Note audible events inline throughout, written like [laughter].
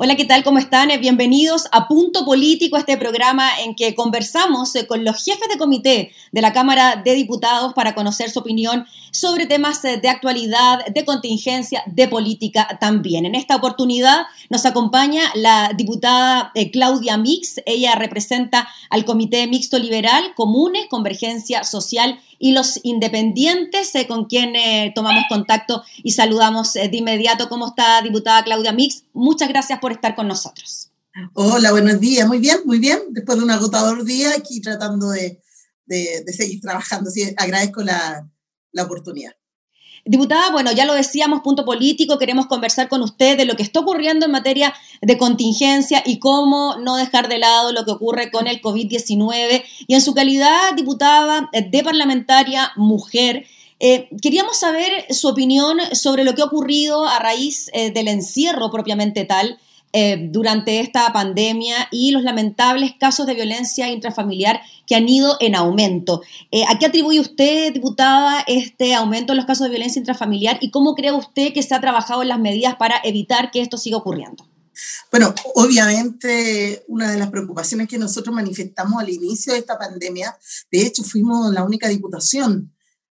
Hola, ¿qué tal? ¿Cómo están? Bienvenidos a Punto Político, este programa en que conversamos eh, con los jefes de comité de la Cámara de Diputados para conocer su opinión sobre temas eh, de actualidad, de contingencia, de política también. En esta oportunidad nos acompaña la diputada eh, Claudia Mix. Ella representa al Comité Mixto Liberal, Comunes, Convergencia Social y los independientes, eh, con quien eh, tomamos contacto y saludamos eh, de inmediato. ¿Cómo está, diputada Claudia Mix? Muchas gracias por estar con nosotros. Hola, buenos días. Muy bien, muy bien. Después de un agotador día, aquí tratando de, de, seguir trabajando. Sí, agradezco la, la oportunidad. Diputada, bueno, ya lo decíamos, punto político, queremos conversar con usted de lo que está ocurriendo en materia de contingencia y cómo no dejar de lado lo que ocurre con el COVID-19. Y en su calidad, diputada de parlamentaria mujer, eh, queríamos saber su opinión sobre lo que ha ocurrido a raíz eh, del encierro propiamente tal eh, durante esta pandemia y los lamentables casos de violencia intrafamiliar que han ido en aumento. Eh, ¿A qué atribuye usted, diputada, este aumento en los casos de violencia intrafamiliar y cómo cree usted que se ha trabajado en las medidas para evitar que esto siga ocurriendo? Bueno, obviamente una de las preocupaciones que nosotros manifestamos al inicio de esta pandemia, de hecho fuimos la única diputación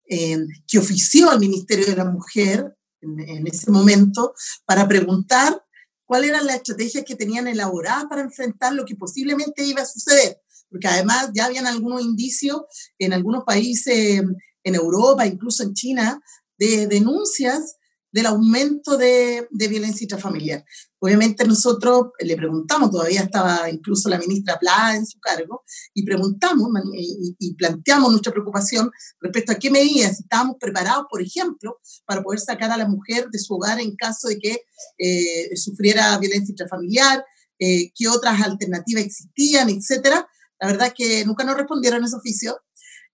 eh, que ofició al Ministerio de la Mujer en, en ese momento para preguntar cuáles eran las estrategias que tenían elaboradas para enfrentar lo que posiblemente iba a suceder, porque además ya habían algunos indicios en algunos países en Europa, incluso en China, de denuncias del aumento de, de, violencia intrafamiliar. Obviamente nosotros le preguntamos, todavía estaba incluso la ministra Pla en su cargo, y preguntamos y, y, planteamos nuestra preocupación respecto a qué medidas estábamos preparados, por ejemplo, para poder sacar a la mujer de su hogar en caso de que eh, sufriera violencia intrafamiliar, eh, qué otras alternativas existían, etcétera. La verdad es que nunca nos respondieron ese oficio.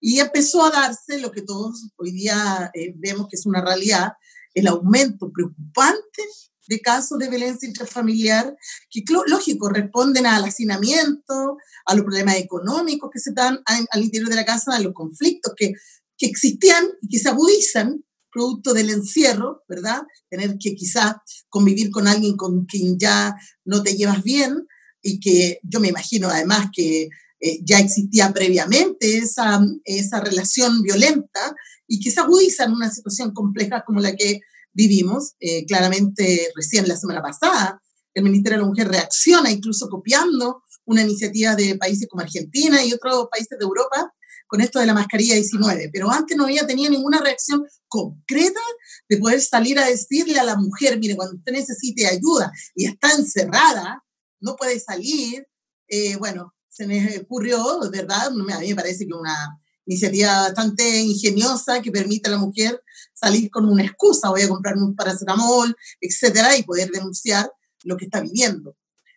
Y empezó a darse lo que todos hoy día eh, vemos que es una realidad, el aumento preocupante de casos de violencia intrafamiliar, que lógico, responden al hacinamiento, a los problemas económicos que se dan al interior de la casa, a los conflictos que, que existían y que se agudizan producto del encierro, ¿verdad? Tener que quizá convivir con alguien con quien ya no te llevas bien y que yo me imagino además que eh, ya existía previamente esa, esa relación violenta y que se agudiza en una situación compleja como la que vivimos. Eh, claramente, recién la semana pasada, el Ministerio de la Mujer reacciona, incluso copiando una iniciativa de países como Argentina y otros países de Europa con esto de la mascarilla 19, pero antes no había tenido ninguna reacción concreta de poder salir a decirle a la mujer, mire, cuando usted necesite ayuda y está encerrada, no puede salir, eh, bueno, se me ocurrió, ¿verdad? A mí me parece que una iniciativa bastante ingeniosa que permite a la mujer salir con una excusa, voy a comprarme un paracetamol, etcétera, y poder denunciar lo que está viviendo.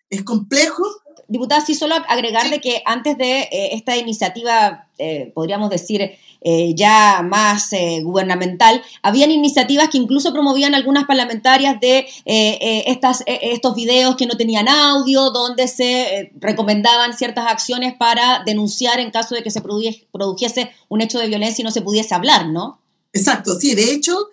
Es complejo. Diputada, sí, solo agregar de que antes de eh, esta iniciativa, eh, podríamos decir, eh, ya más eh, gubernamental, habían iniciativas que incluso promovían algunas parlamentarias de eh, estas, estos videos que no tenían audio, donde se recomendaban ciertas acciones para denunciar en caso de que se produjese un hecho de violencia y no se pudiese hablar, ¿no? Exacto, sí, de hecho,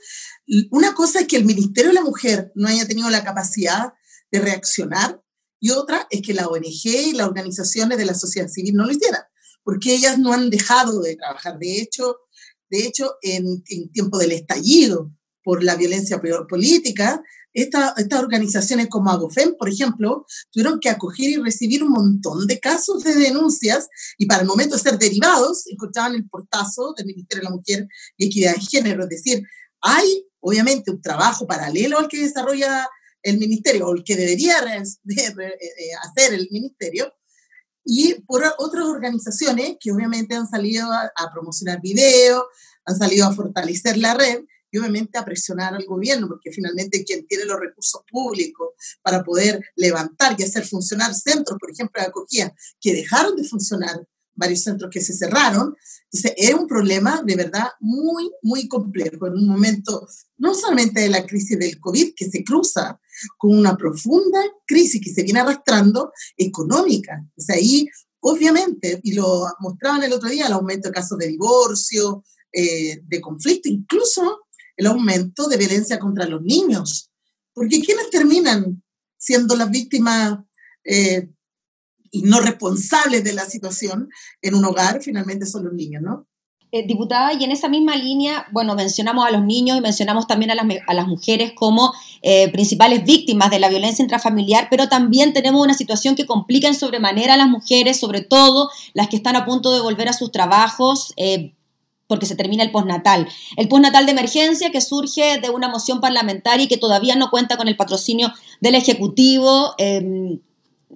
una cosa es que el Ministerio de la Mujer no haya tenido la capacidad de reaccionar y otra es que la ONG y las organizaciones de la sociedad civil no lo hicieran porque ellas no han dejado de trabajar. De hecho, de hecho en, en tiempo del estallido por la violencia política, esta, estas organizaciones como Agofem, por ejemplo, tuvieron que acoger y recibir un montón de casos de denuncias y para el momento de ser derivados encontraban el portazo del Ministerio de la Mujer y Equidad de Género. Es decir, hay obviamente un trabajo paralelo al que desarrolla el ministerio o el que debería eh, hacer el ministerio, y por otras organizaciones que obviamente han salido a, promocionar videos, han salido a fortalecer la red y obviamente a presionar al gobierno, porque finalmente quien tiene los recursos públicos para poder levantar y hacer funcionar centros, por ejemplo, de acogida, que dejaron de funcionar varios centros que se cerraron. Entonces, es un problema de verdad muy, muy complejo en un momento no solamente de la crisis del COVID, que se cruza con una profunda crisis que se viene arrastrando económica. O sea, ahí, obviamente, y lo mostraban el otro día, el aumento de casos de divorcio, eh, de conflicto, incluso el aumento de violencia contra los niños. Porque ¿quiénes terminan siendo las víctimas eh, no responsables de la situación en un hogar? Finalmente son los niños, ¿no? Eh, diputada, y en esa misma línea, bueno, mencionamos a los niños y mencionamos también a las, a las mujeres como eh, principales víctimas de la violencia intrafamiliar, pero también tenemos una situación que complica en sobremanera a las mujeres, sobre todo las que están a punto de volver a sus trabajos. Eh, porque se termina el postnatal. El postnatal de emergencia que surge de una moción parlamentaria y que todavía no cuenta con el patrocinio del Ejecutivo. Em,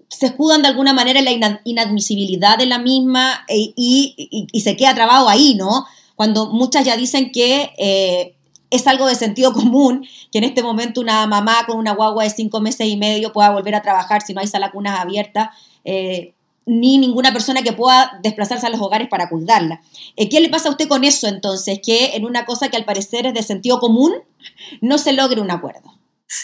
se escudan de alguna manera en la inadmisibilidad de la misma e, y, se queda trabado ahí, ¿no? Cuando muchas ya dicen que eh, es algo de sentido [laughs] común que en este momento una mamá con una guagua de cinco meses y medio pueda volver a trabajar si no hay sala cunas abiertas, eh, ni ninguna persona que pueda desplazarse a los hogares para cuidarla. Eh, ¿Qué le pasa a usted con eso entonces? Que en una cosa que al parecer es de sentido común no se logre un acuerdo.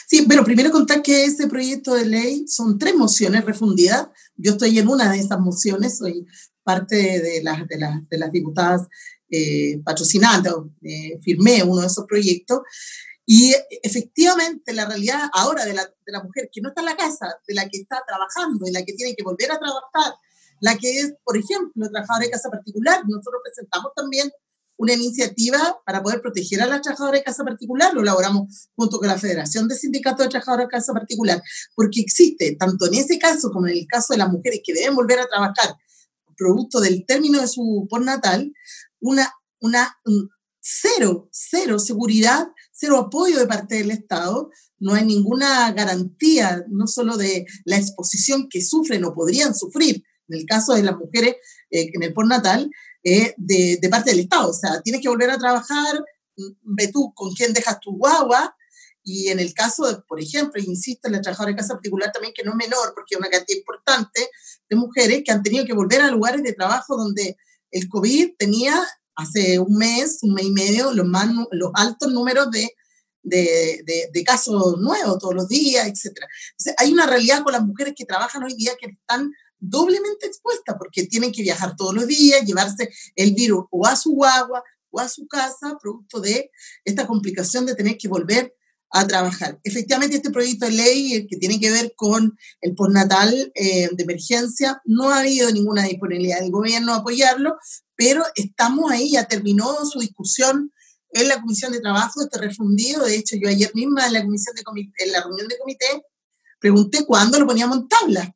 Sí, pero primero contar que ese proyecto de ley son tres mociones refundidas. Yo estoy en una de esas mociones, soy parte de las, de las, de las diputadas eh, patrocinantes, eh, firmé uno de esos proyectos. Y efectivamente la realidad ahora de la, de la mujer que no está en la casa, de la que está trabajando, de la que tiene que volver a trabajar, la que es, por ejemplo, trabajadora de casa particular, nosotros presentamos también una iniciativa para poder proteger a las trabajadoras de casa particular, lo elaboramos junto con la Federación de Sindicatos de Trabajadoras de Casa Particular, porque existe, tanto en ese caso como en el caso de las mujeres que deben volver a trabajar producto del término de su natal, una, una cero, cero seguridad, cero apoyo de parte del Estado, no hay ninguna garantía, no solo de la exposición que sufren o podrían sufrir, en el caso de las mujeres eh, en el postnatal, eh, de, de, parte del Estado. O sea, tienes que volver a trabajar, mm, ve tú con quién dejas tu guagua. Y en el caso, de, por ejemplo, insisto, en la trabajadora de casa particular también, que no es menor, porque es una cantidad importante de mujeres que han tenido que volver a lugares de trabajo donde el COVID tenía hace un mes, un mes y medio, los, más, los altos números de, de, de, de, casos nuevos todos los días, etc. Hay una realidad con las mujeres que trabajan hoy día que están doblemente expuesta porque tienen que viajar todos los días, llevarse el virus o a su guagua o a su casa, producto de esta complicación de tener que volver a trabajar. Efectivamente, este proyecto de ley que tiene que ver con el postnatal eh, de emergencia, no ha habido ninguna disponibilidad del gobierno a apoyarlo, pero estamos ahí, ya terminó su discusión en la Comisión de Trabajo, este refundido. De hecho, yo ayer misma en la, comisión de en la reunión de comité pregunté cuándo lo poníamos en tabla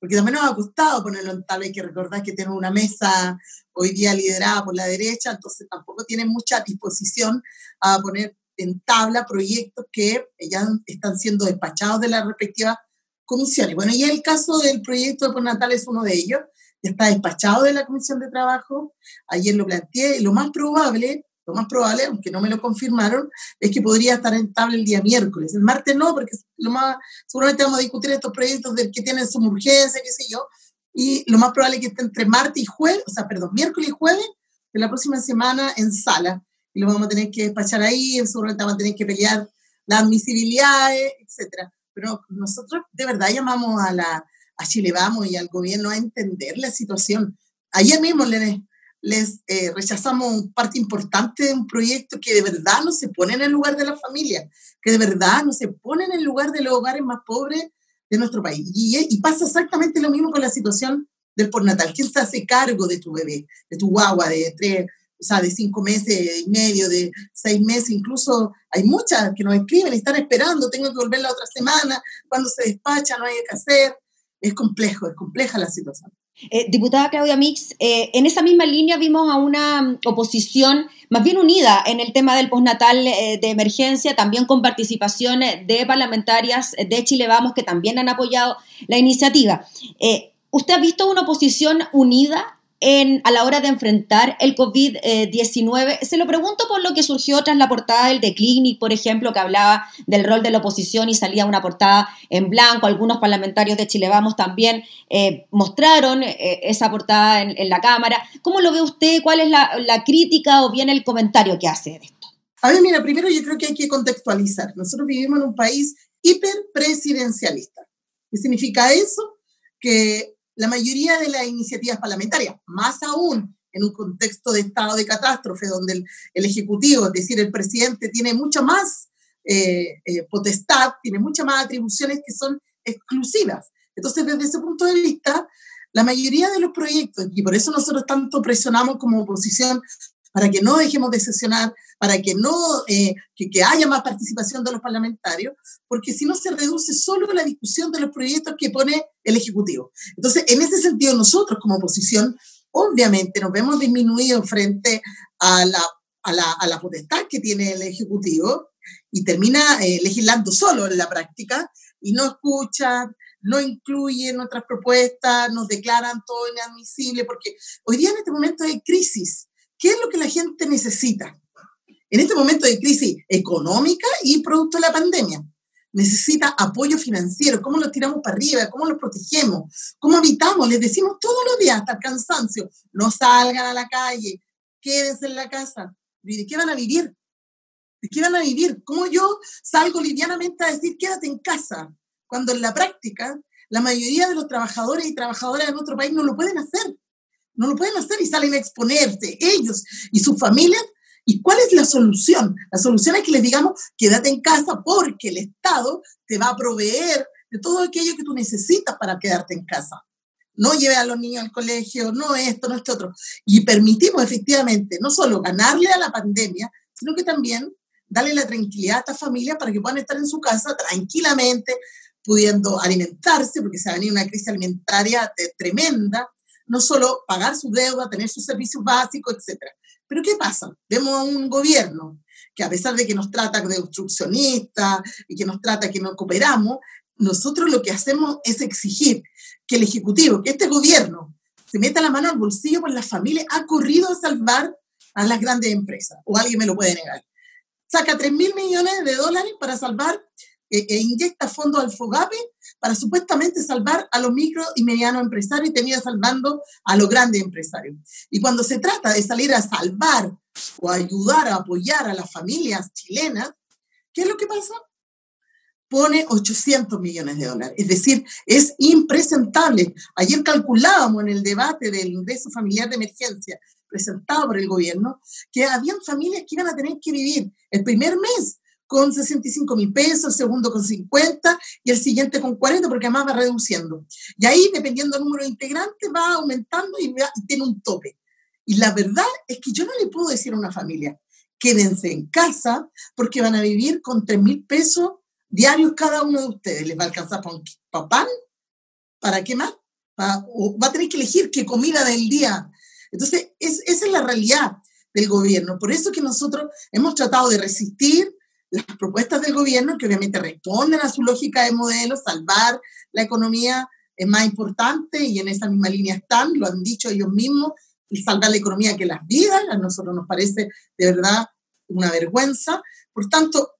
porque también nos ha costado ponerlo en tabla. Hay que recordar que tenemos una mesa hoy día liderada por la derecha, entonces tampoco tienen mucha disposición a poner en tabla proyectos que ya están siendo despachados de las respectivas comisiones. Bueno, y el caso del proyecto de postnatal es uno de ellos, está despachado de la Comisión de Trabajo, ayer lo planteé, lo más probable lo más probable, aunque no me lo confirmaron, es que podría estar en tabla el día miércoles. El martes no, porque lo más, seguramente vamos a discutir estos proyectos del que tienen su urgencia, qué sé yo, y lo más probable es que esté entre martes y jueves, o sea, perdón, miércoles y jueves de la próxima semana en sala. Y lo vamos a tener que despachar ahí, seguramente vamos a tener que pelear las admisibilidades, etc. Pero nosotros de verdad llamamos a la a Chile Vamos y al gobierno a entender la situación. Ayer mismo le, les eh, rechazamos parte importante de un proyecto que de verdad no se pone en el lugar de la familia, que de verdad no se pone en el lugar de los hogares más pobres de nuestro país. Y, y pasa exactamente lo mismo con la situación del postnatal. ¿Quién se hace cargo de tu bebé, de tu guagua de tres, o sea, de cinco meses y medio, de seis meses? Incluso hay muchas que nos escriben están esperando, tengo que volver la otra semana, cuando se despacha, no hay que hacer. Es complejo, es compleja la situación. Eh, diputada Claudia Mix, eh, en esa misma línea vimos a una mm, oposición más bien unida en el tema del postnatal eh, de emergencia, también con participación de parlamentarias de Chile Vamos que también han apoyado la iniciativa. ¿Usted ha visto una oposición unida en, a la hora de enfrentar el COVID-19? Se lo pregunto por lo que surgió tras la portada del The Clinic, por ejemplo, que hablaba del rol de la oposición y salía una portada en blanco. Algunos parlamentarios de Chile Vamos también eh, mostraron eh, esa portada en, la Cámara. ¿Cómo lo ve usted? ¿Cuál es la, la crítica o bien el comentario que hace de esto? A ver, mira, primero yo creo que hay que contextualizar. Nosotros vivimos en un país hiperpresidencialista. ¿Qué significa eso? Que la mayoría de las iniciativas parlamentarias, más aún en un contexto de estado de catástrofe, donde el, Ejecutivo, es decir, el presidente, tiene mucha más eh, eh, potestad, tiene muchas más atribuciones que son exclusivas. Entonces, desde ese punto de vista, la mayoría de los proyectos, y por eso nosotros tanto presionamos como oposición para que no dejemos de sesionar, para que, no, eh, que, haya más participación de los parlamentarios, porque si no se reduce solo la discusión de los proyectos que pone el Ejecutivo. Entonces, en ese sentido, nosotros como oposición, obviamente nos vemos disminuidos frente a la, a la, a la potestad que tiene el Ejecutivo y termina eh, legislando solo en la práctica y no escucha, no incluyen otras propuestas, nos declaran todo inadmisible, porque hoy día en este momento de crisis, ¿qué es lo que la gente necesita? En este momento de crisis económica y producto de la pandemia, necesita apoyo financiero, cómo lo tiramos para arriba, cómo lo protegemos, cómo evitamos, les decimos todos los días hasta el cansancio, no salgan a la calle, quédense en la casa. ¿Y de qué van a vivir? ¿De qué van a vivir? ¿Cómo yo salgo livianamente a decir quédate en casa? Cuando en la práctica la mayoría de los trabajadores y trabajadoras de nuestro país no lo pueden hacer. No lo pueden hacer y salen a exponerse ellos y sus familias ¿Y cuál es la solución? La solución es que les digamos, quédate en casa porque el Estado te va a proveer de todo aquello que tú necesitas para quedarte en casa. No lleve a los niños al colegio, no esto, no esto otro. Y permitimos efectivamente no solo ganarle a la pandemia, sino que también darle la tranquilidad a esta familia para que puedan estar en su casa tranquilamente, pudiendo alimentarse, porque se ha venido una crisis alimentaria tremenda, no solo pagar su deuda, tener sus servicios básicos, etcétera, pero ¿qué pasa? Vemos a un gobierno que a pesar de que nos trata de obstruccionistas y que nos trata que no cooperamos, nosotros lo que hacemos es exigir que el Ejecutivo, que este gobierno se meta la mano al bolsillo, pues la familia ha corrido a salvar a las grandes empresas, o alguien me lo puede negar. Saca 3 mil millones de dólares para salvar e, inyecta fondos al FOGAPE para supuestamente salvar a los micro y medianos empresarios y tenía salvando a los grandes empresarios. Y cuando se trata de salir a salvar o ayudar a apoyar a las familias chilenas, ¿qué es lo que pasa? Pone 800 millones de dólares. Es decir, es impresentable. Ayer calculábamos en el debate del ingreso familiar de emergencia presentado por el gobierno que habían familias que iban a tener que vivir el primer mes con 65 mil pesos, el segundo con 50 y el siguiente con 40 porque además va reduciendo. Y ahí, dependiendo del número de integrantes, va aumentando y, tiene un tope. Y la verdad es que yo no le puedo decir a una familia, quédense en casa porque van a vivir con 3 mil pesos diarios cada uno de ustedes. ¿Les va a alcanzar para, pan? ¿Para qué más? o va a tener que elegir qué comida del día. Entonces, es, esa es la realidad del gobierno. Por eso que nosotros hemos tratado de resistir, las propuestas del gobierno, que obviamente responden a su lógica de modelo, salvar la economía es más importante y en esa misma línea están, lo han dicho ellos mismos, salvar la economía que las vidas, a nosotros nos parece de verdad una vergüenza. Por tanto,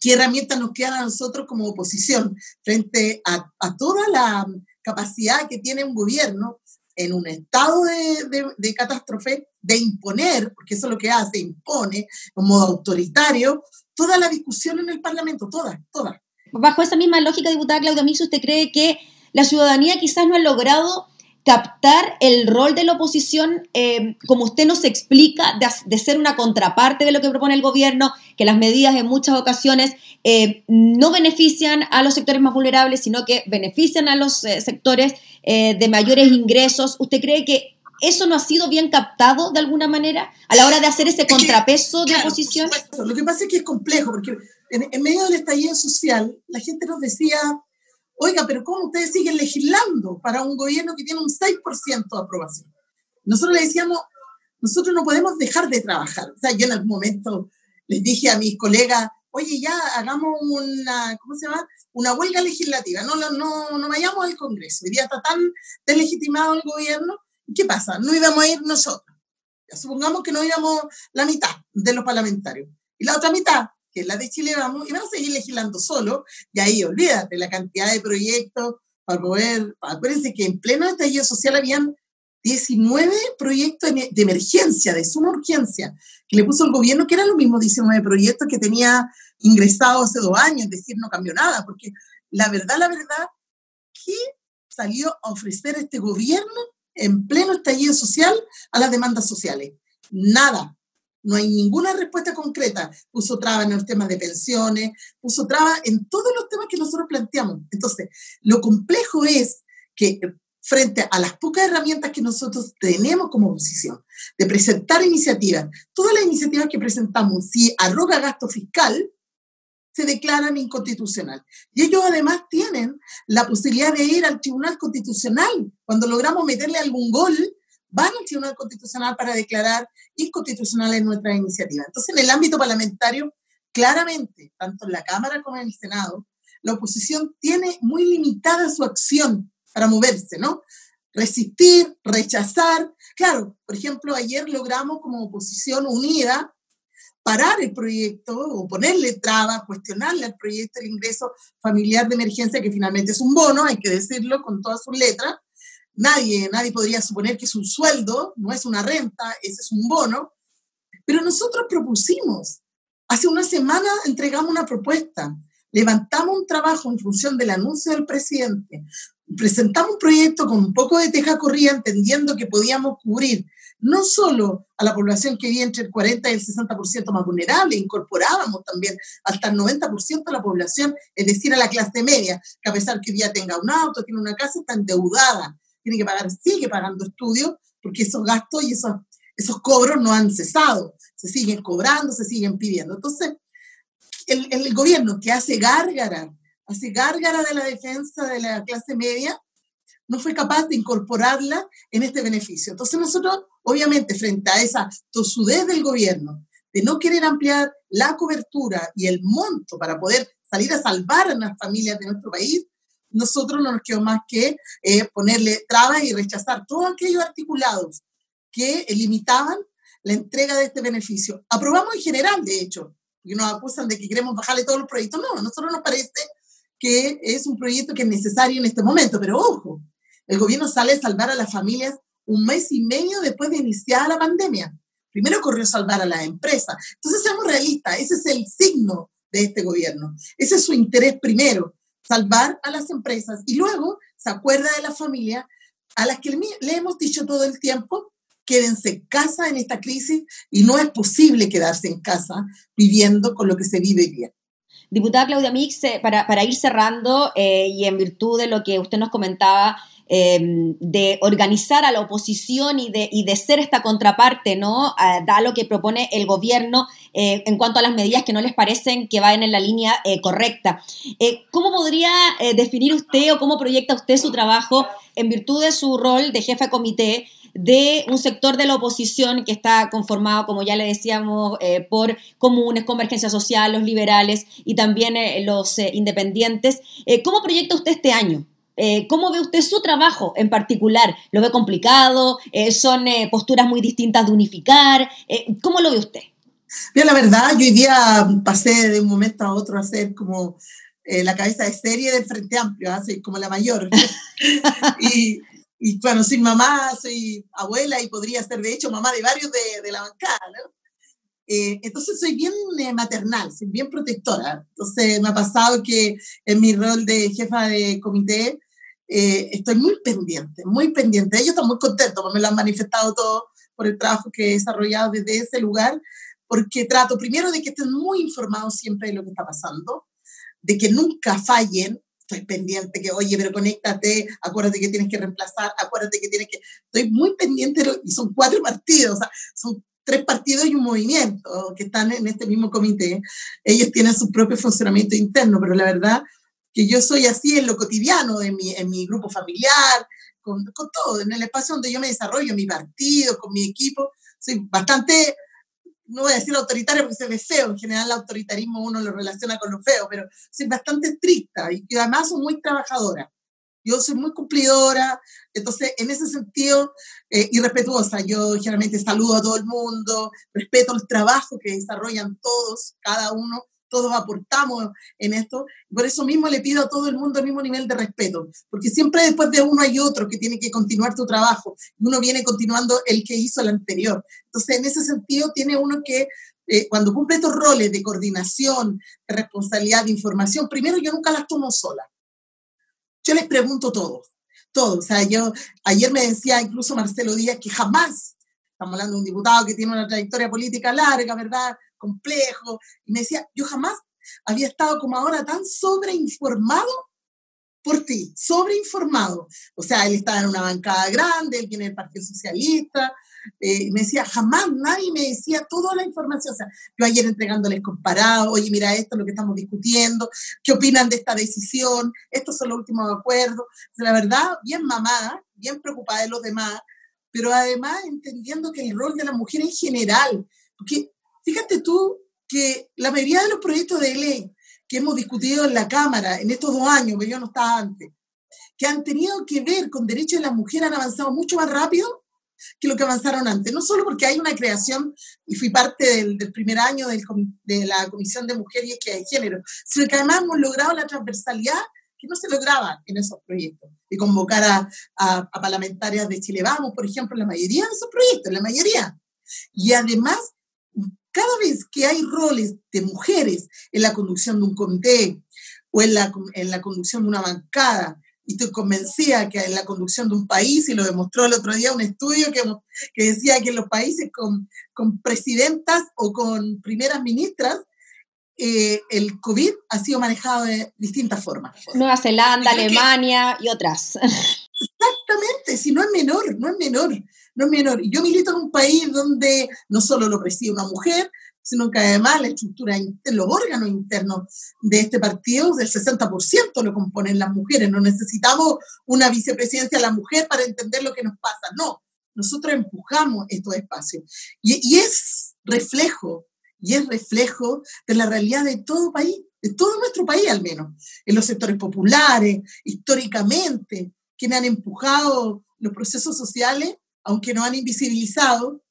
¿qué herramientas nos quedan a nosotros como oposición frente a, toda la capacidad que tiene un gobierno en un estado de, de, de, catástrofe de imponer, porque eso es lo que hace, impone, un modo autoritario, toda la discusión en el Parlamento, toda, toda. Bajo esa misma lógica, diputada Claudia Mix, ¿usted cree que la ciudadanía quizás no ha logrado captar el rol de la oposición, eh, como usted nos explica, de, ser una contraparte de lo que propone el gobierno, que las medidas en muchas ocasiones eh, no benefician a los sectores más vulnerables, sino que benefician a los eh, sectores de mayores ingresos. ¿Usted cree que ¿Eso no ha sido bien captado de alguna manera a la hora de hacer ese contrapeso de oposición? Lo que pasa es que es complejo, porque en, medio del estallido social, la gente nos decía, oiga, pero ¿cómo ustedes siguen legislando para un gobierno que tiene un 6% de aprobación? Nosotros le decíamos, nosotros no podemos dejar de trabajar. O sea, yo en algún momento les dije a mis colegas, oye, ya hagamos una, ¿cómo se llama? Una huelga legislativa, no, no, no, no vayamos al Congreso. Hoy día está tan deslegitimado el gobierno ¿Qué pasa? No íbamos a ir nosotros. supongamos que no íbamos la mitad de los parlamentarios. Y la otra mitad, que es la de Chile Vamos, iban a seguir legislando solo. Y ahí olvídate la cantidad de proyectos para poder. Acuérdense que en pleno estallido social habían 19 proyectos de emergencia, de suma urgencia, que le puso el gobierno, que eran los mismos 19 proyectos que tenía ingresado hace dos años, es decir, no cambió nada, porque la verdad, la verdad, ¿qué salió a ofrecer este gobierno en pleno estallido social a las demandas sociales? Nada. No hay ninguna respuesta concreta. Puso traba en los temas de pensiones, puso traba en todos los temas que nosotros planteamos. Entonces, lo complejo es que frente a las pocas herramientas que nosotros tenemos como oposición, de presentar iniciativas, todas las iniciativas que presentamos, si arroga gasto fiscal, se declaran inconstitucional. Y ellos además tienen la posibilidad de ir al Tribunal Constitucional. Cuando logramos meterle algún gol, van al Tribunal Constitucional para declarar inconstitucionales nuestras iniciativas. Entonces, en el ámbito parlamentario, claramente, tanto en la Cámara como en el Senado, la oposición tiene muy limitada su acción para moverse, ¿no? Resistir, rechazar. Claro, por ejemplo, ayer logramos como oposición unida parar el proyecto o ponerle trabas, cuestionarle al proyecto de ingreso familiar de emergencia, que finalmente es un bono, hay que decirlo con todas sus letras. Nadie, nadie podría suponer que es un sueldo, no es una renta, ese es un bono. Pero nosotros propusimos, hace una semana entregamos una propuesta, levantamos un trabajo en función del anuncio del presidente, presentamos un proyecto con un poco de teja corrida, entendiendo que podíamos cubrir no solo a la población que vive entre el 40 y el 60% más vulnerable, incorporábamos también hasta el 90% de la población, es decir, a la clase media, que a pesar que ya tenga un auto, tiene una casa, está endeudada, tiene que pagar, sigue pagando estudios, porque esos gastos y esos, esos cobros no han cesado, se siguen cobrando, se siguen pidiendo. Entonces, el, el gobierno que hace gárgara, hace gárgara de la defensa de la clase media, no fue capaz de incorporarla en este beneficio. Entonces nosotros, obviamente, frente a esa tosudez del gobierno, de no querer ampliar la cobertura y el monto para poder salir a salvar a las familias de nuestro país, nosotros no nos quedó más que eh, ponerle trabas y rechazar todos aquellos articulados que limitaban la entrega de este beneficio. Aprobamos en general, de hecho, porque nos acusan de que queremos bajarle todos los proyectos. No, a nosotros nos parece que es un proyecto que es necesario en este momento, pero ojo, el gobierno sale a salvar a las familias un mes y medio después de iniciar la pandemia. Primero corrió salvar a las empresas. Entonces, seamos realistas, ese es el signo de este gobierno. Ese es su interés primero, salvar a las empresas. Y luego se acuerda de la familia a las que le hemos dicho todo el tiempo, quédense en casa en esta crisis y no es posible quedarse en casa viviendo con lo que se vive bien. Diputada Claudia Mix, eh, para, para ir cerrando eh, y en virtud de lo que usted nos comentaba Em, de organizar a la oposición y de, y de ser esta contraparte, ¿no? da lo que propone el gobierno eh, en cuanto a las medidas que no les parecen que vayan en la línea eh, correcta. Eh, ¿Cómo podría definir usted o cómo proyecta usted su trabajo en virtud de su rol de jefe de comité? de un sector de la oposición que está conformado, como ya le decíamos, por comunes, convergencia social, los liberales y también los independientes. ¿Cómo proyecta usted este año? Eh, ¿Cómo ve usted su trabajo en particular? ¿Lo ve complicado? Eh, ¿Son eh, posturas muy distintas de unificar? ¿Cómo lo ve usted? Bien, la verdad, yo hoy día pasé de un momento a otro a ser como la cabeza de serie del Frente Amplio, así ¿ah? como la mayor. [laughs] y, y, bueno, soy mamá, soy abuela y podría ser de hecho mamá de varios de, de la bancada, ¿no? entonces soy bien maternal, soy bien protectora. Entonces me ha pasado que en mi rol de jefa de comité eh, estoy muy pendiente, muy pendiente. Ellos están muy contentos, me lo han manifestado todo por el trabajo que he desarrollado desde ese lugar, porque trato primero de que estén muy informados siempre de lo que está pasando, de que nunca fallen. Estoy pendiente que, oye, pero conéctate, acuérdate que tienes que reemplazar, acuérdate que tienes que... Estoy muy pendiente, y son cuatro partidos, o sea, son tres partidos y un movimiento que están en este mismo comité. Ellos tienen su propio funcionamiento interno, pero la verdad que yo soy así en lo cotidiano, en mi, en mi grupo familiar, con, con, todo, en el espacio donde yo me desarrollo, mi partido, con mi equipo. Soy bastante, no voy a decir autoritaria porque se ve feo, en general el autoritarismo uno lo relaciona con lo feo, pero soy bastante estricta y además soy muy trabajadora. Yo soy muy cumplidora, entonces en ese sentido, eh, y yo generalmente saludo a todo el mundo, respeto el trabajo que desarrollan todos, cada uno, todos aportamos en esto. Por eso mismo le pido a todo el mundo el mismo nivel de respeto, porque siempre después de uno hay otro que tiene que continuar tu trabajo, uno viene continuando el que hizo el anterior. Entonces, en ese sentido, tiene uno que eh, cuando cumple estos roles de coordinación, de responsabilidad, de información, primero yo nunca las tomo sola. Yo les pregunto todo, todo. O sea, yo ayer me decía incluso Marcelo Díaz que jamás, estamos hablando de un diputado que tiene una trayectoria política larga, ¿verdad? Complejo, y me decía, yo jamás había estado como ahora tan sobreinformado por ti, sobreinformado. O sea, él estaba en una bancada grande, él viene del Partido Socialista, eh, me decía, jamás nadie me decía toda la información. O sea, yo ayer entregándoles comparado, oye, mira, esto es lo que estamos discutiendo, ¿qué opinan de esta decisión? Estos son los últimos acuerdos. la verdad, bien mamada, bien preocupada de los demás, pero además entendiendo que el rol de la mujer en general, porque fíjate tú que la mayoría de los proyectos de ley que hemos discutido en la Cámara en estos dos años, que yo no estaba antes, que han tenido que ver con derechos de la mujer han avanzado mucho más rápido que lo que avanzaron antes. No solo porque hay una creación, y fui parte del, primer año de la Comisión de Mujer y Equidad de Género, sino que además hemos logrado la transversalidad que no se lograba en esos proyectos. Y convocar a, a, parlamentarias de Chile Vamos, por ejemplo, en la mayoría de esos proyectos, la mayoría. Y además, cada vez que hay roles de mujeres en la conducción de un comité o en la, en la conducción de una bancada, y estoy convencida que en la conducción de un país, y lo demostró el otro día un estudio que, que decía que en los países con, con presidentas o con primeras ministras, eh, el COVID ha sido manejado de distintas formas. Nueva Zelanda, Alemania y otras. [laughs] Exactamente, si no es menor, no es menor, no es menor. Yo milito en un país donde no solo lo preside una mujer, sino que además la estructura, los órganos internos de este partido, del 60% lo componen las mujeres. No necesitamos una vicepresidencia de la mujer para entender lo que nos pasa. No, nosotros empujamos estos espacios. Y, y es reflejo, y es reflejo de la realidad de todo país, de todo nuestro país al menos, en los sectores populares, históricamente, quienes han empujado los procesos sociales, aunque no han invisibilizado,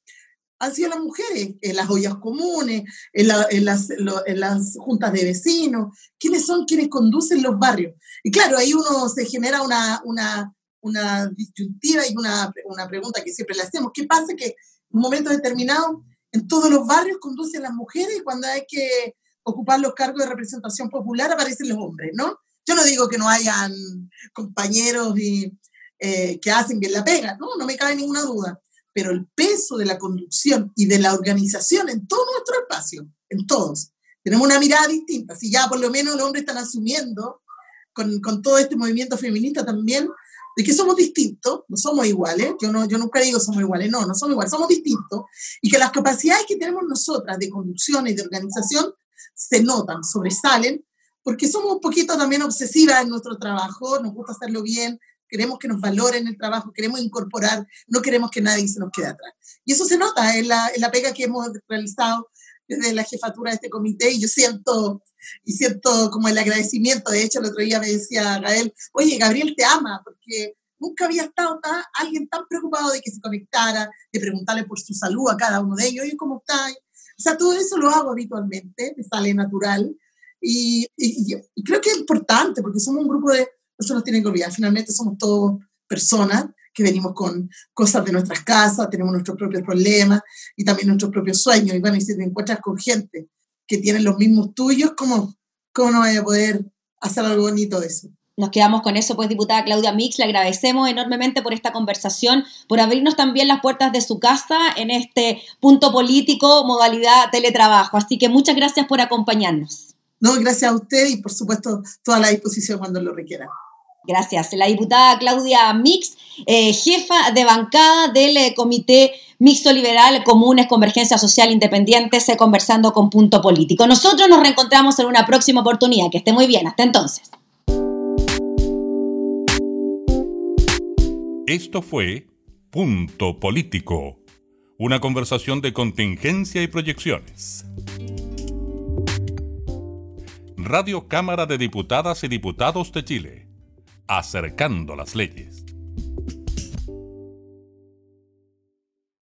han sido las mujeres, en las ollas comunes, en, las, en, las, juntas de vecinos, quiénes son quienes conducen los barrios. Y claro, ahí uno se genera una, una, una disyuntiva y una, una pregunta que siempre le hacemos. ¿Qué pasa que en un momento determinado en todos los barrios conducen las mujeres y cuando hay que ocupar los cargos de representación popular aparecen los hombres, ¿no? Yo no digo que no hayan compañeros y, eh, que hacen bien la pega, ¿no? No me cabe ninguna duda pero el peso de la conducción y de la organización en todo nuestro espacio, en todos, tenemos una mirada distinta. Si ya por lo menos los hombres están asumiendo con, con todo este movimiento feminista también, de que somos distintos, no somos iguales, yo, no, yo nunca digo somos iguales, no, no somos iguales, somos distintos, y que las capacidades que tenemos nosotras de conducción y de organización se notan, sobresalen, porque somos un poquito también obsesivas en nuestro trabajo, nos gusta hacerlo bien, queremos que nos valoren el trabajo, queremos incorporar, no queremos que nadie se nos quede atrás. Y eso se nota en la, en la pega que hemos realizado desde la jefatura de este comité y yo siento, y siento como el agradecimiento. De hecho, el otro día me decía Gael, oye, Gabriel te ama, porque nunca había estado alguien tan preocupado de que se conectara, de preguntarle por su salud a cada uno de ellos, oye, ¿cómo está? O sea, todo eso lo hago habitualmente, me sale natural. Y, y, y, creo que es importante porque somos un grupo de, eso nos tiene que olvidar. Finalmente somos todos personas que venimos con cosas de nuestras casas, tenemos nuestros propios problemas y también nuestros propios sueños. Y bueno, y si te encuentras con gente que tiene los mismos tuyos, ¿cómo, cómo no vaya a poder hacer algo bonito de eso? Nos quedamos con eso, pues, diputada Claudia Mix, le agradecemos enormemente por esta conversación, por abrirnos también las puertas de su casa en este punto político, modalidad teletrabajo. Así que muchas gracias por acompañarnos. No, gracias a usted y por supuesto toda la disposición cuando lo requiera. Gracias. La diputada Claudia Mix, eh, jefa de bancada del eh, Comité Mixto Liberal Comunes Convergencia Social Independiente, se conversando con Punto Político. Nosotros nos reencontramos en una próxima oportunidad. Que esté muy bien. Hasta entonces. Esto fue Punto Político, una conversación de contingencia y proyecciones. Radio Cámara de Diputadas y Diputados de Chile acercando las leyes.